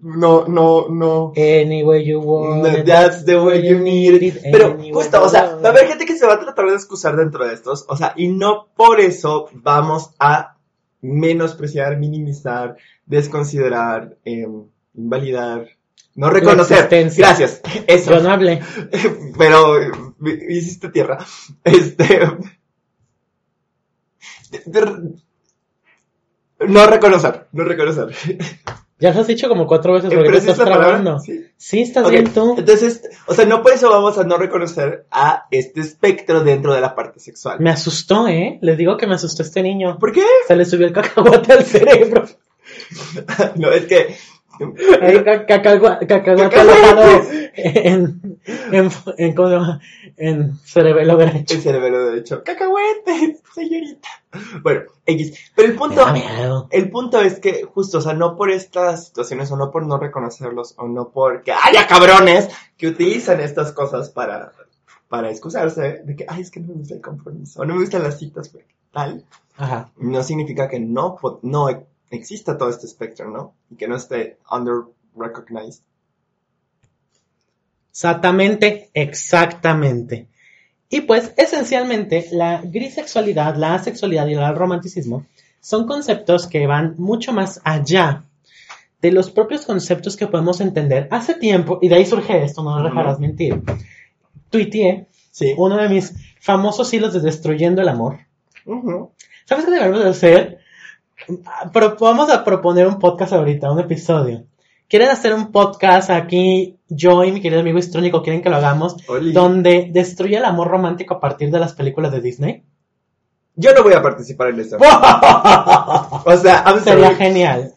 No, no, no. Anyway you want No, That's the way you need it. Pero justo, o sea, va a haber gente que se va a tratar de excusar dentro de estos, o sea, y no por eso vamos a menospreciar, minimizar, desconsiderar, em, invalidar, no reconocer. Gracias, eso. Yo no hablé. Pero eh, hiciste tierra. Este. No reconocer, no reconocer. Ya has dicho como cuatro veces Eh, porque pero estás trabando. sí. Sí, estás Ok, bien tú. Entonces, o sea, no por eso vamos a no reconocer a este espectro dentro de la parte sexual. Me asustó, ¿eh? Les digo que me asustó este niño. ¿Por qué? Se le subió el cacahuate al cerebro. no, es que cacahuate alojado en, en, en, en cerebelo derecho. El cerebelo derecho. Cacahuete, señorita. Bueno, X. Pero el punto, el punto es que justo, o sea, no por estas situaciones o no por no reconocerlos o no porque haya cabrones que utilizan estas cosas para, para excusarse de que, ay, es que no me gusta el compromiso o no me gustan las citas, tal. Ajá. No significa que no, no exista todo este espectro, ¿no? Y que no esté under recognized. Exactamente, exactamente. Y pues, esencialmente, la grisexualidad, la asexualidad y el romanticismo son conceptos que van mucho más allá de los propios conceptos que podemos entender hace tiempo, y de ahí surge esto, no me dejarás mentir. Tuiteé Sí. uno de mis famosos hilos de Destruyendo el Amor. Ujú. ¿Sabes qué debemos de hacer? Pero vamos a proponer un podcast ahorita, un episodio. ¿Quieren hacer un podcast aquí? Yo y mi querido amigo Histrónico quieren que lo hagamos, Oli. donde destruye el amor romántico a partir de las películas de Disney. Yo no voy a participar en eso. O sea, I'm Sería sorry. genial.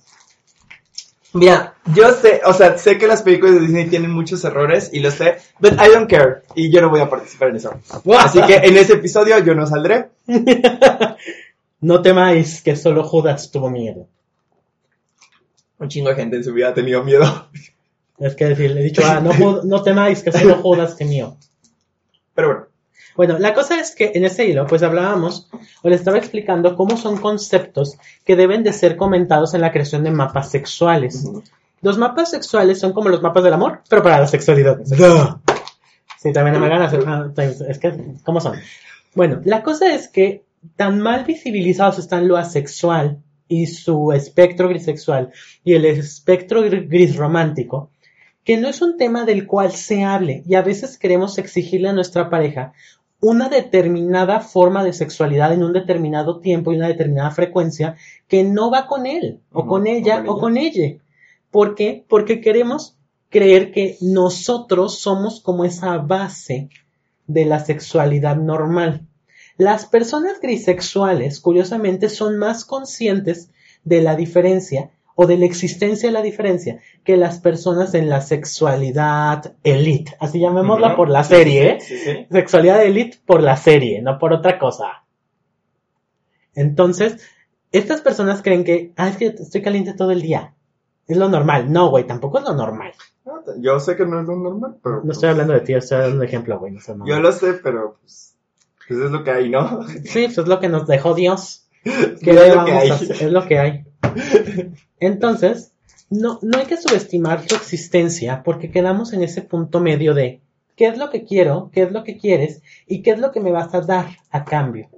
Mira, yo sé, o sea, sé que las películas de Disney tienen muchos errores y lo sé, but I don't care y yo no voy a participar en eso. Así que en ese episodio yo no saldré. No temáis que solo Judas tuvo miedo. Un chingo de gente en su vida ha tenido miedo. Es que decir, le he dicho, ah, no, no temáis que solo Judas temió. Pero bueno, Bueno, la cosa es que en ese hilo, pues hablábamos, o le estaba explicando cómo son conceptos que deben de ser comentados en la creación de mapas sexuales. Los mapas sexuales son como los mapas del amor, pero para la sexualidad. Sí, también me ganas. Es que, ¿cómo son? Bueno, la cosa es que tan mal visibilizados están lo asexual y su espectro grisexual y el espectro gr- gris romántico, que no es un tema del cual se hable y a veces queremos exigirle a nuestra pareja una determinada forma de sexualidad en un determinado tiempo y una determinada frecuencia que no va con él o con ella o o con con ella. ¿Por qué? Porque queremos creer que nosotros somos como esa base de la sexualidad normal. Las personas grisexuales, curiosamente, son más conscientes de la diferencia o de la existencia de la diferencia que las personas en la sexualidad elite. Así llamémosla por la serie, ¿eh? sí, sí. Sexualidad elite por la serie, no por otra cosa. Entonces, estas personas creen que, ah, es que estoy caliente todo el día. Es lo normal. No, güey, tampoco es lo normal. No, Yo sé que no es lo normal, pero... No estoy hablando de ti, estoy dando un ejemplo, güey. No sé, no. Yo lo sé, pero pues, pues es lo que hay, ¿no? Sí, pues es lo que nos dejó Dios. ¿Qué Es lo que hay. Es lo que hay. Entonces, no, no hay que subestimar tu existencia porque quedamos en ese punto medio de qué es lo que quiero, qué es lo que quieres y qué es lo que me vas a dar a cambio.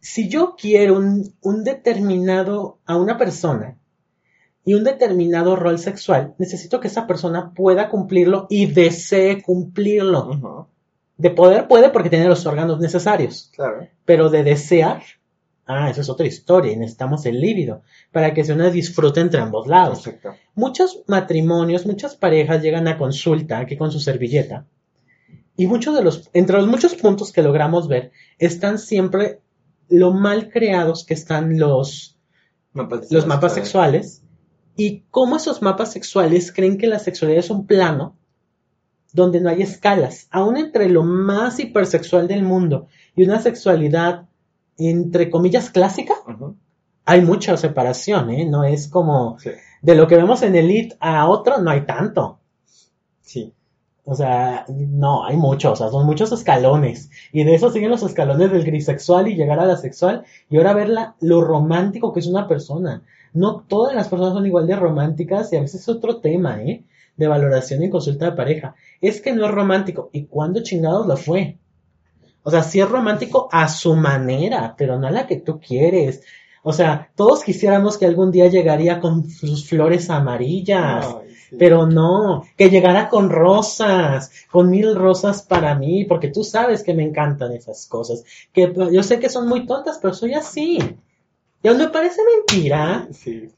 Si yo quiero un, un determinado a una persona y un determinado rol sexual, necesito que esa persona pueda cumplirlo y desee cumplirlo. Ujú, De poder puede porque tiene los órganos necesarios, Claro. pero de desear, ah, eso es otra historia y necesitamos el líbido para que sea una disfrute entre ambos lados. Perfecto. Muchos matrimonios, muchas parejas llegan a consulta aquí con su servilleta y muchos de los, entre los muchos puntos que logramos ver, están siempre lo mal creados que están los, Mapas los mapas sexuales y cómo esos mapas sexuales creen que la sexualidad es un plano donde no hay escalas, aún entre lo más hipersexual del mundo y una sexualidad entre comillas clásica, hay mucha separación, ¿eh? No es como Sí, de lo que vemos en Elite a otro, no hay tanto. sí. O sea, no, hay muchos, o sea, son muchos escalones. Y de eso siguen los escalones del grisexual y llegar a la sexual. Y ahora ver la- lo romántico que es una persona. No todas las personas son igual de románticas y a veces es otro tema, ¿eh? De valoración en consulta de pareja. Es que no es romántico. ¿Y cuándo chingados lo fue? O sea, sí es romántico a su manera, pero no a la que tú quieres. O sea, todos quisiéramos que algún día llegaría con sus flores amarillas. Ay, sí. Pero no, que llegara con rosas, con mil rosas para mí, porque tú sabes que me encantan esas cosas. Que yo sé que son muy tontas, pero soy así. Y aún me parece mentira. Sí.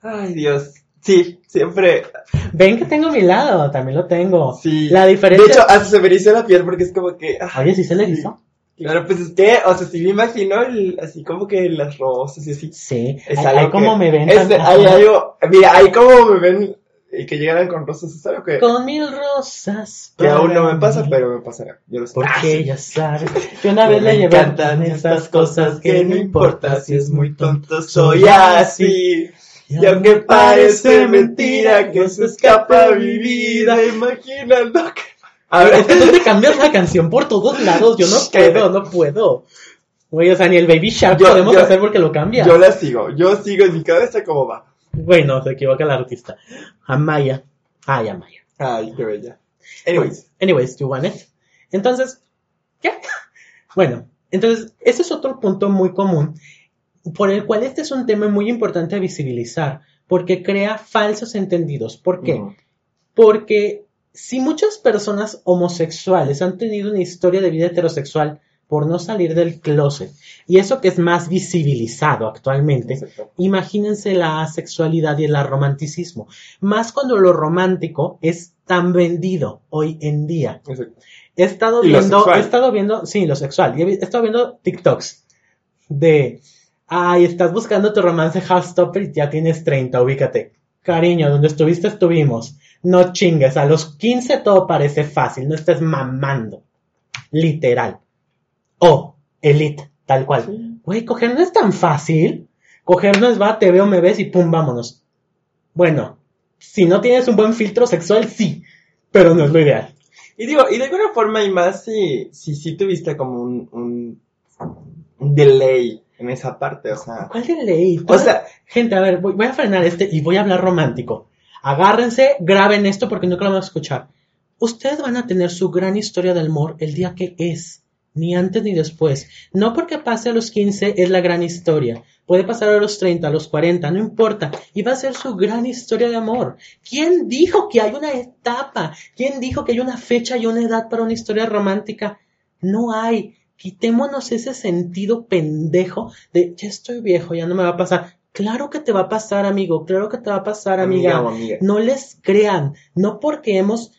Ay, Dios. Sí, siempre. Ven que tengo mi lado, también lo tengo. Sí. La diferencia. De hecho, hasta se me eriza la piel porque es como que. ah, Oye, ¿sí se le hizo? Claro, pues es que, o sea, si me imagino el- así como que las rosas y así. Sí, Es ahí, algo ahí como que- me ven. es- hay algo, mira, ahí como me ven y que llegaran con rosas, es algo que, Con mil rosas. que aún no me pasa, pero me pasará. Yo lo sé. Porque ya sabes. Yo una vez me le llevé encantan estas cosas que no importa si es muy tonto, soy así. Y aunque parece mentira que se escapa mi vida, imaginando que... A Es que ver, tú te cambias la canción por todos lados. Yo no puedo, no puedo. Güey, o sea, ni el Baby Shark Yo- podemos yo- hacer porque lo cambia. yo la sigo, yo sigo en mi cabeza como va. Bueno, se equivoca el artista. Amaya. Ay, Amaya. Ay, qué bella. Anyways, Anyways, you want it? Entonces, ¿qué? Bueno, entonces, ese es otro punto muy común por el cual este es un tema muy importante a visibilizar, porque crea falsos entendidos. ¿Por qué? Porque si muchas personas homosexuales han tenido una historia de vida heterosexual por no salir del closet, y eso que es más visibilizado actualmente, Exacto. imagínense la asexualidad y el romanticismo, más cuando lo romántico es tan vendido hoy en día. Exacto. He estado viendo, he estado viendo, sí, lo sexual, he estado viendo TikToks de, ay, estás buscando tu romance Stopper y ya tienes 30, ubícate. Cariño, donde estuviste estuvimos. No chingues, a los 15 todo parece fácil, no estés mamando. Literal. O, elite, tal cual. Sí. Güey, coger no es tan fácil. Coger no es va, te veo, me ves y pum, vámonos. Bueno, si no tienes un buen filtro sexual, sí, pero no es lo ideal. Y digo, y de alguna forma y más si, si, si tuviste como un, un delay en esa parte, o sea, ¿Cuál de ley? o sea, Gente, a ver, voy, voy a frenar este y voy a hablar romántico. Agárrense, graben esto porque nunca lo vamos a escuchar. Ustedes van a tener su gran historia de amor el día que es, ni antes ni después. No porque pase a los 15 es la gran historia. Puede pasar a los 30, a los 40, no importa. Y va a ser su gran historia de amor. ¿Quién dijo que hay una etapa? ¿Quién dijo que hay una fecha y una edad para una historia romántica? No hay. Quitémonos ese sentido pendejo de ya estoy viejo, ya no me va a pasar. Claro que te va a pasar, amigo. Claro que te va a pasar, amiga. amiga. No les crean, no porque hemos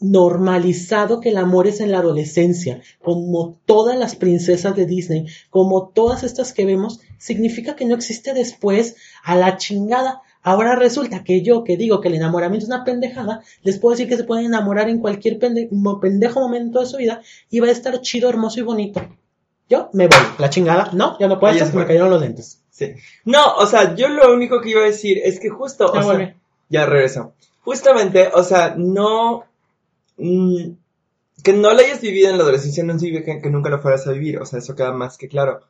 normalizado que el amor es en la adolescencia, como todas las princesas de Disney, como todas estas que vemos, significa que no existe después a la chingada. Ahora resulta que yo que digo que el enamoramiento es una pendejada, les puedo decir que se pueden enamorar en cualquier pendejo momento de su vida y va a estar chido, hermoso y bonito. Yo me voy, la chingada, no, ya no puedo, que me cayeron los lentes. Sí. No, o sea, yo lo único que iba a decir es que justo, Ya o sea, ya regreso. Justamente, o sea, no, mm, que no lo hayas vivido en la adolescencia no significa que, que nunca lo fueras a vivir, o sea, eso queda más que claro.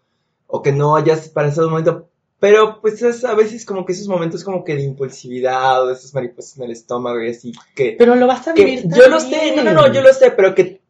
O que no hayas pasado un momento, pero pues es a veces como que esos momentos como que de impulsividad o de esas mariposas en el estómago y así que... Pero lo vas a vivir yo lo sé, no, no, no, yo lo sé, pero que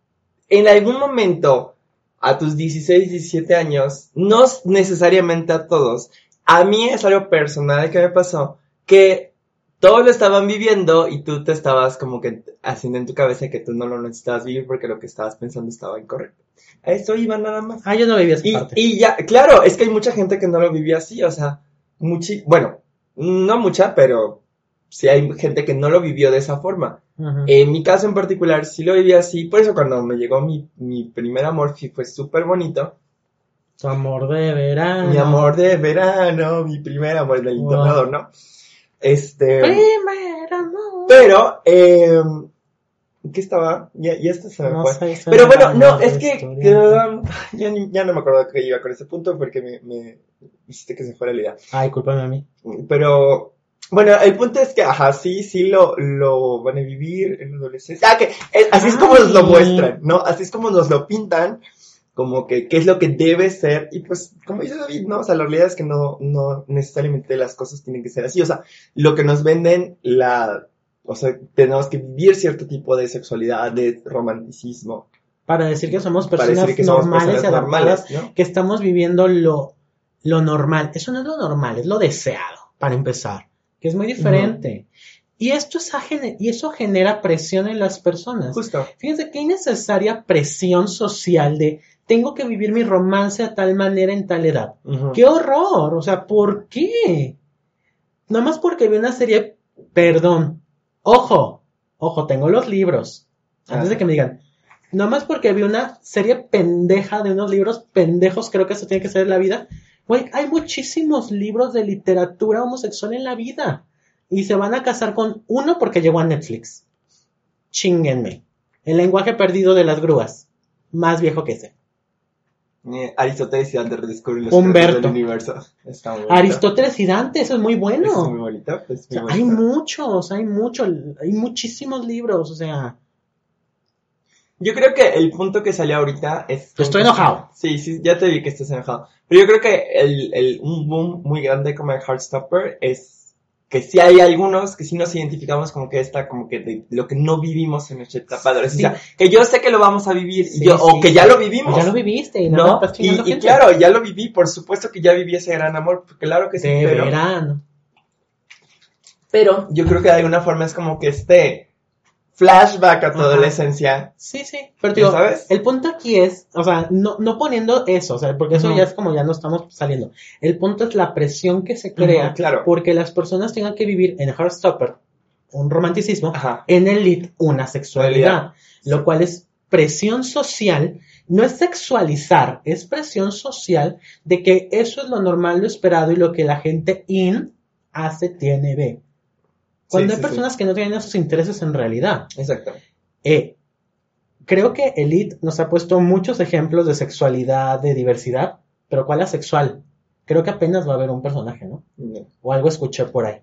en algún momento, a tus 16, 17 años, no necesariamente a todos, a mí es algo personal que me pasó, que todos lo estaban viviendo y tú te estabas como que haciendo en tu cabeza que tú no lo necesitabas vivir porque lo que estabas pensando estaba incorrecto. A eso iba nada más. Ah, yo no viví esa Y, ya, claro, es que hay mucha gente que no lo vivía así, o sea, muchi, bueno, no mucha, pero sí hay gente que no lo vivió de esa forma. En mi caso en particular sí lo viví así, por eso cuando me llegó mi, mi primer amor sí fue súper bonito. Tu amor de verano. Mi amor de verano, mi primer amor del Wow. ¿no? Este, Primer amor. pero, eh, ¿qué estaba? Ya, ya esto se me No fue. sé, Pero bueno, no, es que, que, ya, ni- ya no me acuerdo que iba con ese punto porque me, me hiciste que se fuera la idea. Ay, cúlpame a mí. Pero, bueno, el punto es que, ajá, sí, sí lo, lo van a vivir en la adolescencia. Ah, que eh, así es como nos lo muestran, ¿no? Así es como nos lo pintan, como que qué es lo que debe ser. Y pues, como dice David, ¿no? O sea, la realidad es que no, no necesariamente las cosas tienen que ser así. O sea, lo que nos venden, la, o sea, tenemos que vivir cierto tipo de sexualidad, de romanticismo. Para decir que somos personas que somos normales y personas normales, ¿no? que estamos viviendo lo, lo normal. Eso no es lo normal, es lo deseado, para empezar, que es muy diferente. Y esto es y eso genera presión en las personas. Justo. Fíjense qué innecesaria presión social de tengo que vivir mi romance a tal manera en tal edad. ¡Qué horror! O sea, ¿por qué? Nada más porque vi una serie, perdón, ojo, ojo, tengo los libros. Antes de que me digan, Nomás porque vi una serie pendeja de unos libros pendejos, creo que eso tiene que ser la vida. Güey, hay muchísimos libros de literatura homosexual en la vida. Y se van a casar con uno porque llegó a Netflix. Chinguenme. El lenguaje perdido de las grúas. Más viejo que ese. Eh, Aristóteles y Dante redescubren los Humberto. del universo. Está muy bonito. Aristóteles y Dante, eso es muy bueno. Eso es muy bonito. es O muy sea, hay muchos, hay muchos, hay muchísimos libros, o sea, Yo creo que el punto que salió ahorita es... Estoy enojado. Sí, sí, ya te vi que estás enojado. Pero yo creo que el, el, un boom muy grande como el Heartstopper es que sí hay algunos que sí nos identificamos como que esta, como que de lo que no vivimos en nuestra etapa adolescencia. Que yo sé que lo vamos a vivir, y Sí, o sí, que ya sí. lo vivimos. ya lo viviste y no, estás Y, claro, ya lo viví, por supuesto que ya viví ese gran amor, claro que sí, pero, verano. pero yo creo que de alguna forma es como que este flashback a tu Ajá. adolescencia, Sí, sí, pero ¿Ya digo, sabes? el punto aquí es, o sea, no, no poniendo eso, o sea, porque eso ya es como ya no estamos saliendo. El punto es la presión que se crea claro. porque las personas tengan que vivir en Heartstopper un romanticismo, Ajá. en el lead una sexualidad, lo cual es presión social, no es sexualizar, es presión social de que eso es lo normal, lo esperado y lo que la gente in hace, tiene, ve. Cuando Sí, hay sí, personas que no tienen esos intereses en realidad. exacto. Eh, creo que Elite nos ha puesto muchos ejemplos de sexualidad, de diversidad, pero ¿cuál asexual? Creo que apenas va a haber un personaje, ¿no? No, O algo escuché por ahí.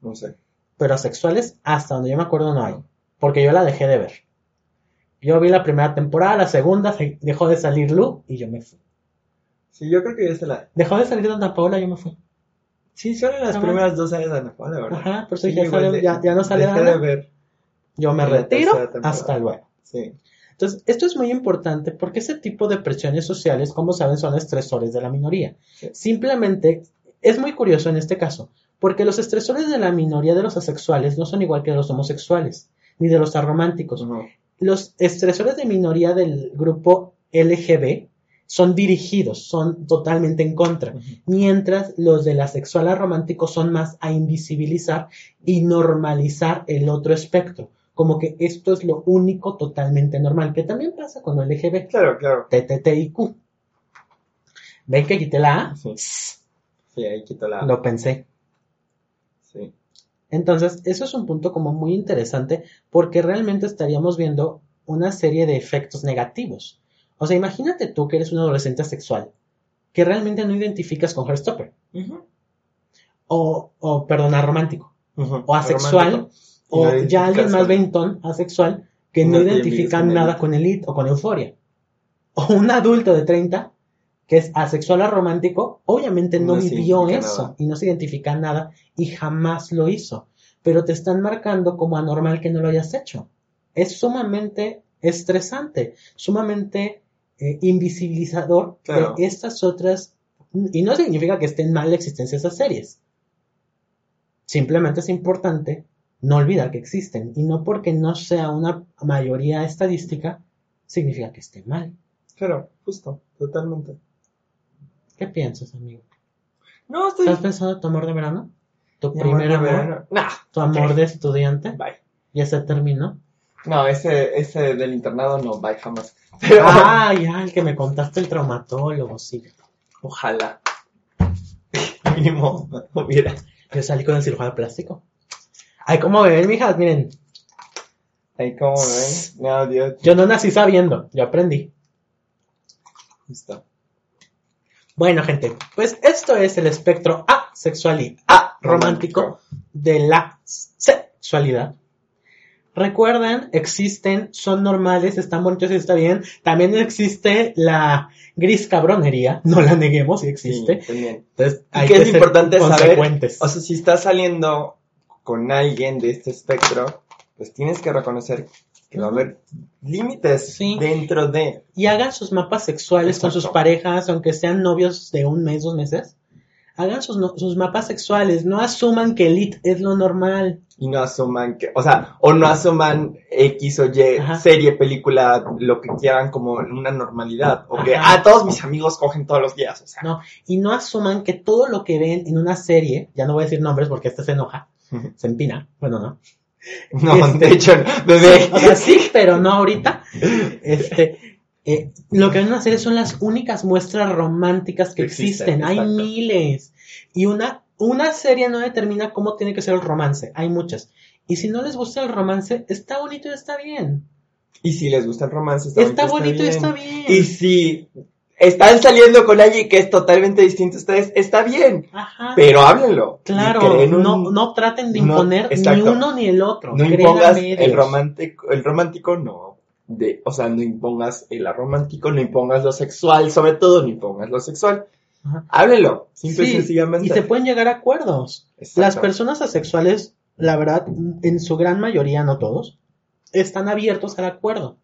no sé. Pero asexuales, hasta donde yo me acuerdo, no hay. Porque yo la dejé de ver. Yo vi la primera temporada, la segunda se- dejó de salir Lu y yo me fui. Sí, yo creo que ya se la... Dejó de salir Ana Paola, yo me fui. Sí, son las Ajá. primeras dos años de Ana Paula, ¿verdad? Ajá, por eso Sí, ya, sale- de- ya, ya no sale dejé Ana. de ver. Yo me en retiro. Hasta luego. Sí. Entonces, esto es muy importante porque ese tipo de presiones sociales, como saben, son estresores de la minoría. Sí. Simplemente, es muy curioso en este caso, porque los estresores de la minoría de los asexuales no son igual que los homosexuales, ni de los arománticos. Ujú. Los estresores de minoría del grupo LGB son dirigidos, son totalmente en contra, mientras los del asexual aromántico son más a invisibilizar y normalizar el otro espectro, como que esto es lo único totalmente normal, que también pasa con el LGB, Claro, claro. TTTIQ. ¿Ven que quité la A? Sí. Sí, ahí quito la... Lo pensé. Sí. Entonces, eso es un punto como muy interesante porque realmente estaríamos viendo una serie de efectos negativos. O sea, imagínate tú que eres un adolescente asexual, que realmente no identificas con Heartstopper, o, o perdona, romántico, o asexual, Romántico. O no ya alguien más veintón, asexual, que No con nada con Elite o con Euforia. O un adulto de 30 que es asexual a romántico, obviamente no, vivió identifica eso nada. y no se identifica nada y jamás lo hizo. Pero te están marcando como anormal que no lo hayas hecho. Es sumamente estresante, sumamente eh, invisibilizador Claro. de estas otras. Y no significa que estén mal la existencia de esas series. Simplemente es importante no olvidar que existen. Y no porque no sea una mayoría estadística, significa que esté mal. Claro, justo, totalmente. ¿Qué piensas, amigo? No, estoy... ¿Estás pensando en tu amor de verano? ¿Tu primer de amor? verano. Nah, ¿Tu amor de estudiante? Bye. ¿Ya se terminó? No, ese, ese del internado no, bye jamás. Pero, Ah, ya, el que me contaste el traumatólogo, sí. ojalá. Mínimo, hubiera. Yo salí con el cirujano plástico. Ay, ¿cómo ven, mijas? Miren, Ahí como ven. No, Dios. yo no nací sabiendo, yo aprendí. Justo. Bueno, gente, pues esto es el espectro asexual y aromántico de la sexualidad. Recuerden, existen, son normales, están bonitos y está bien. También existe la gris cabronería, no la neguemos, existe. Sí, Y que que es ser importante saber, o sea, si estás saliendo con alguien de este espectro, pues tienes que reconocer que va a haber límites Sí. dentro de. y hagan sus mapas sexuales con sus parejas, aunque sean novios de un mes, dos meses. Hagan sus, no- sus mapas sexuales, no asuman que elite es lo normal. Y no asuman que, o sea, o no asuman X o Y, Ajá. serie, película, lo que quieran como una normalidad. O que, ah, todos mis amigos cogen todos los días, o sea. No, y no asuman que todo lo que ven en una serie, ya no voy a decir nombres porque este se enoja, se empina, bueno, no. No, Este- de hecho, bebé. O sea, sí, pero no ahorita. Este, eh, lo que van a hacer son las únicas muestras románticas que existen, existen. Hay miles. Y una, una serie no determina cómo tiene que ser el romance. Hay muchas. Y si no les gusta el romance, está bonito y está bien. Y si les gusta el romance, está, Está bonito y bien. está bien. Y si están saliendo con alguien que es totalmente distinto a ustedes, está bien. Ajá. Pero háblenlo. Claro, un- no, no traten de no, imponer ni uno ni el otro. no impongas el romántico, el romántico no. De, o sea, no impongas el romántico, no impongas lo sexual, sobre todo no impongas lo sexual. Ajá. Háblenlo, simple y Sí, sencillamente. Y se pueden llegar a acuerdos. Exacto. Las personas asexuales, la verdad, en su gran mayoría, no todos, están abiertos al acuerdo.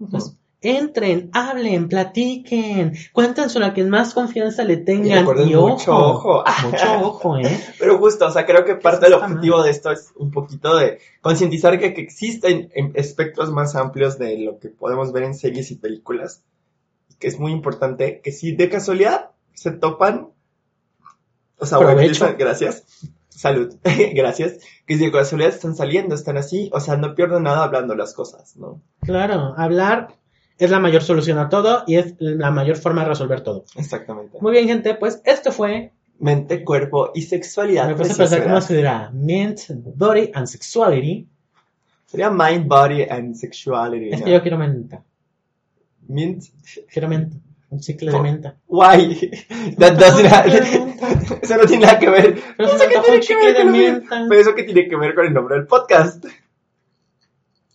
Entonces, entren, hablen, platiquen, cuéntense a quien más confianza le tengan. Y, mucho ojo, ojo. mucho ojo, ¿eh? Pero justo, o sea, creo que parte del objetivo de esto es un poquito de concientizar que, que existen em, espectros más amplios de lo que podemos ver en series y películas. Que es muy importante que si de casualidad se topan, o sea, empiezan- gracias, salud, gracias, que si de casualidad están saliendo, están así, o sea, no pierden nada hablando las cosas, ¿no? Claro, hablar es la mayor solución a todo y es la mayor forma de resolver todo. Exactamente. Muy bien, gente, pues esto fue. Mente, cuerpo y sexualidad. Me puse a pensar cómo se dirá Mint, Body and Sexuality. Sería mind, body and sexuality. Es ¿no? que yo quiero menta. Mint, Quiero menta. Un chicle de menta. Why? That doesn't have- eso no tiene nada que ver. Pero se Eso me que antojó tiene un que chicle ver de con lo- menta. Pero eso que tiene que ver con el nombre del podcast.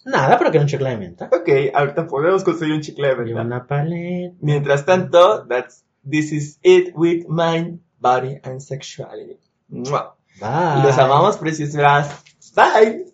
Nada, pero quiero un chicle de menta. Ok, ahorita podemos conseguir un chicle de Y verdad. una paleta. Mientras tanto, that's this is it with mind, body and sexuality. Bye. Los amamos, preciosas. Bye.